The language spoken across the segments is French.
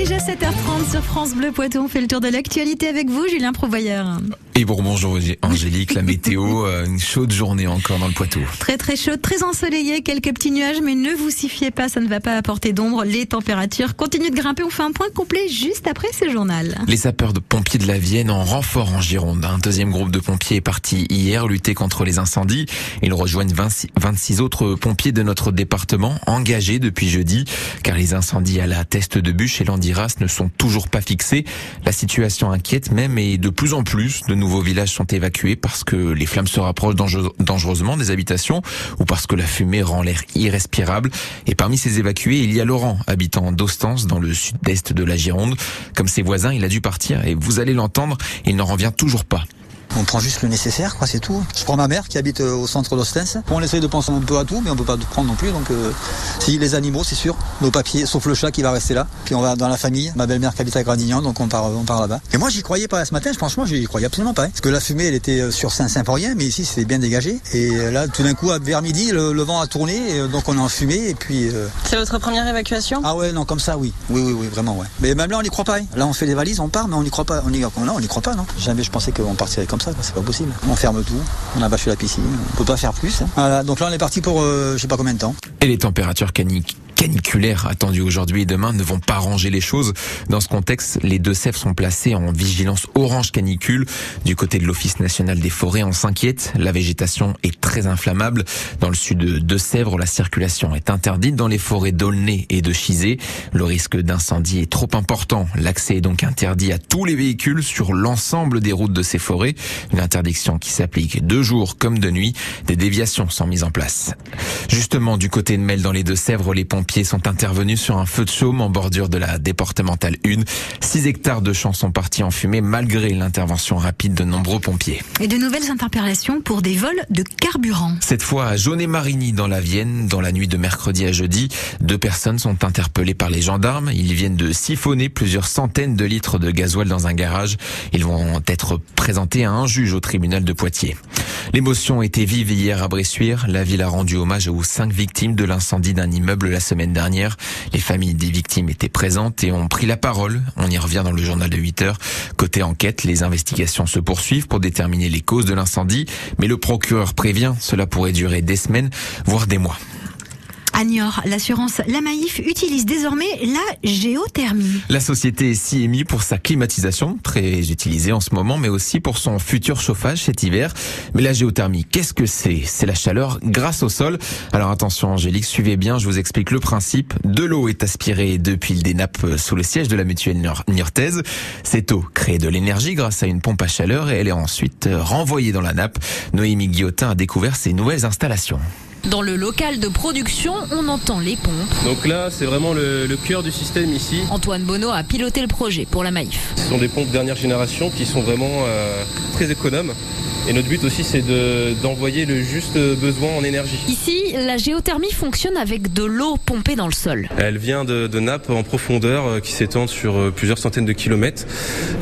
Déjà 7h30 sur France Bleu Poitou, on fait le tour de l'actualité avec vous, Julien Provoyeur. Et bon, bonjour Angélique, la météo, euh, une chaude journée encore dans le Poitou. Très très chaude, très ensoleillé, quelques petits nuages, mais ne vous y fiez pas, ça ne va pas apporter d'ombre. Les températures continuent de grimper. On fait un point complet juste après ce journal. Les sapeurs de pompiers de la Vienne en renfort en Gironde. Un deuxième groupe de pompiers est parti hier lutter contre les incendies. Ils rejoignent 26 autres pompiers de notre département engagés depuis jeudi, car les incendies à la Teste de Bûche et ne sont toujours pas fixés. La situation inquiète même et de plus en plus de nouveaux villages sont évacués parce que les flammes se rapprochent dangereusement des habitations ou parce que la fumée rend l'air irrespirable. Et parmi ces évacués, il y a Laurent, habitant d'Ostens dans le sud-est de la Gironde. Comme ses voisins, il a dû partir et vous allez l'entendre, il n'en revient toujours pas. On prend juste le nécessaire, quoi, c'est tout. Je prends ma mère qui habite euh, au centre d'Ostens. On essaye de penser un peu à tout, mais on peut pas tout prendre non plus. Donc, euh, si les animaux, c'est sûr, nos papiers, sauf le chat qui va rester là. Puis on va dans la famille. Ma belle-mère qui habite à Gradignan, donc on part, on part là-bas. Et moi, j'y croyais pas ce matin. Franchement, j'y croyais absolument pas. Hein. Parce que la fumée, elle était euh, sur Saint-Saint pour rien, mais ici, c'était bien dégagé. Et là, tout d'un coup, vers midi, le, vent a tourné, donc on est en fumée. Et puis. C'est votre première évacuation? Ah ouais, non, comme ça, oui, oui, oui, oui, vraiment, ouais. Mais même là, on n'y croit pas. Hein. Là, on fait les valises, on part, mais on n'y croit pas. On y, on croit pas, non. Jamais je pensais qu'on partirait comme ça. C'est pas possible. On ferme tout, on a bâché la piscine, on peut pas faire plus. Hein. Voilà, donc là on est parti pour euh, je sais pas combien de temps. Et les températures caniques caniculaires attendus aujourd'hui et demain ne vont pas ranger les choses. Dans ce contexte, les deux Sèvres sont placés en vigilance orange canicule. Du côté de l'Office national des forêts, on s'inquiète. La végétation est très inflammable. Dans le sud de Deux-Sèvres, la circulation est interdite dans les forêts d'Aulnay et de Chizé. Le risque d'incendie est trop important. L'accès est donc interdit à tous les véhicules sur l'ensemble des routes de ces forêts. Une interdiction qui s'applique de jour comme de nuit. Des déviations sont mises en place. Justement, du côté de Mel dans les Deux-Sèvres, les pompiers sont intervenus sur un feu de chaume en bordure de la départementale 1. 6 hectares de champs sont partis en fumée malgré l'intervention rapide de nombreux pompiers. Et de nouvelles interpellations pour des vols de carburant. Cette fois à Jaunet-Marigny dans la Vienne, dans la nuit de mercredi à jeudi, deux personnes sont interpellées par les gendarmes. Ils viennent de siphonner plusieurs centaines de litres de gasoil dans un garage. Ils vont être présentés à un juge au tribunal de Poitiers. L'émotion était vive hier à Bressuire. La ville a rendu hommage aux cinq victimes de l'incendie d'un immeuble la semaine dernière. Les familles des victimes étaient présentes et ont pris la parole. On y revient dans le journal de 8 heures. Côté enquête, les investigations se poursuivent pour déterminer les causes de l'incendie, mais le procureur prévient, cela pourrait durer des semaines, voire des mois. L'assurance La Maïf utilise désormais la géothermie. La société émise pour sa climatisation, très utilisée en ce moment, mais aussi pour son futur chauffage cet hiver. Mais la géothermie, qu'est-ce que c'est? C'est la chaleur grâce au sol. Alors attention Angélique, suivez bien, je vous explique le principe. De l'eau est aspirée depuis des nappes sous le siège de la mutuelle niortaise. Cette eau crée de l'énergie grâce à une pompe à chaleur et elle est ensuite renvoyée dans la nappe. Noémie Guillotin a découvert ces nouvelles installations. Dans le local de production, on entend les pompes. Donc là, c'est vraiment le, cœur du système ici. Antoine Bonneau a piloté le projet pour la Maïf. Ce sont des pompes dernière génération qui sont vraiment euh, très économes. Et notre but aussi, c'est d'envoyer le juste besoin en énergie. Ici, la géothermie fonctionne avec de l'eau pompée dans le sol. Elle vient de, nappes en profondeur euh, qui s'étendent sur euh, plusieurs centaines de kilomètres.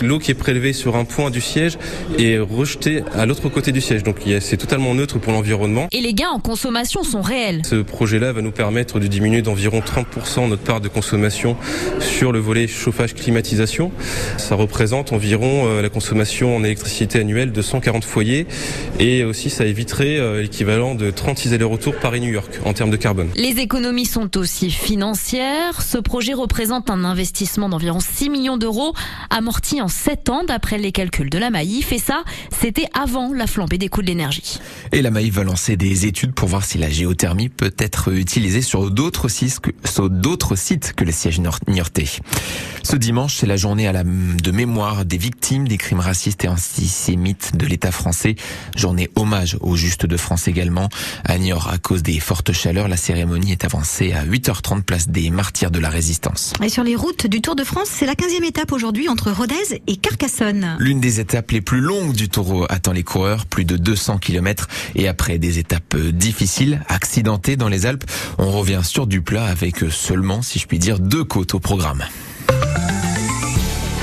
L'eau qui est prélevée sur un point du siège est rejetée à l'autre côté du siège. Donc c'est totalement neutre pour l'environnement. Et les gains en consommation sont réels. Ce projet-là va nous permettre de diminuer d'environ 30% notre part de consommation sur le volet chauffage-climatisation. Ça représente environ euh, la consommation en électricité annuelle de 140 foyers et aussi ça éviterait l'équivalent de 36 allers-retours Paris-New York en termes de carbone. Les économies sont aussi financières. Ce projet représente un investissement d'environ 6 millions d'euros amorti en 7 ans d'après les calculs de la Maïf et ça, c'était avant la flambée des coûts de l'énergie. Et la Maïf va lancer des études pour voir si la géothermie peut être utilisée sur d'autres sites sites que les sièges niortais. Ce dimanche, c'est la journée à la, de mémoire des victimes des crimes racistes et antisémites de l'État français Journée hommage aux Justes de France également. À Niort, à cause des fortes chaleurs, la cérémonie est avancée à 8h30 place des martyrs de la résistance. Et sur les routes du Tour de France, c'est la 15e étape aujourd'hui entre Rodez et Carcassonne. L'une des étapes les plus longues du Tour attend les coureurs, plus de 200 km. Et après des étapes difficiles, accidentées dans les Alpes, on revient sur du plat avec seulement, si je puis dire, deux côtes au programme.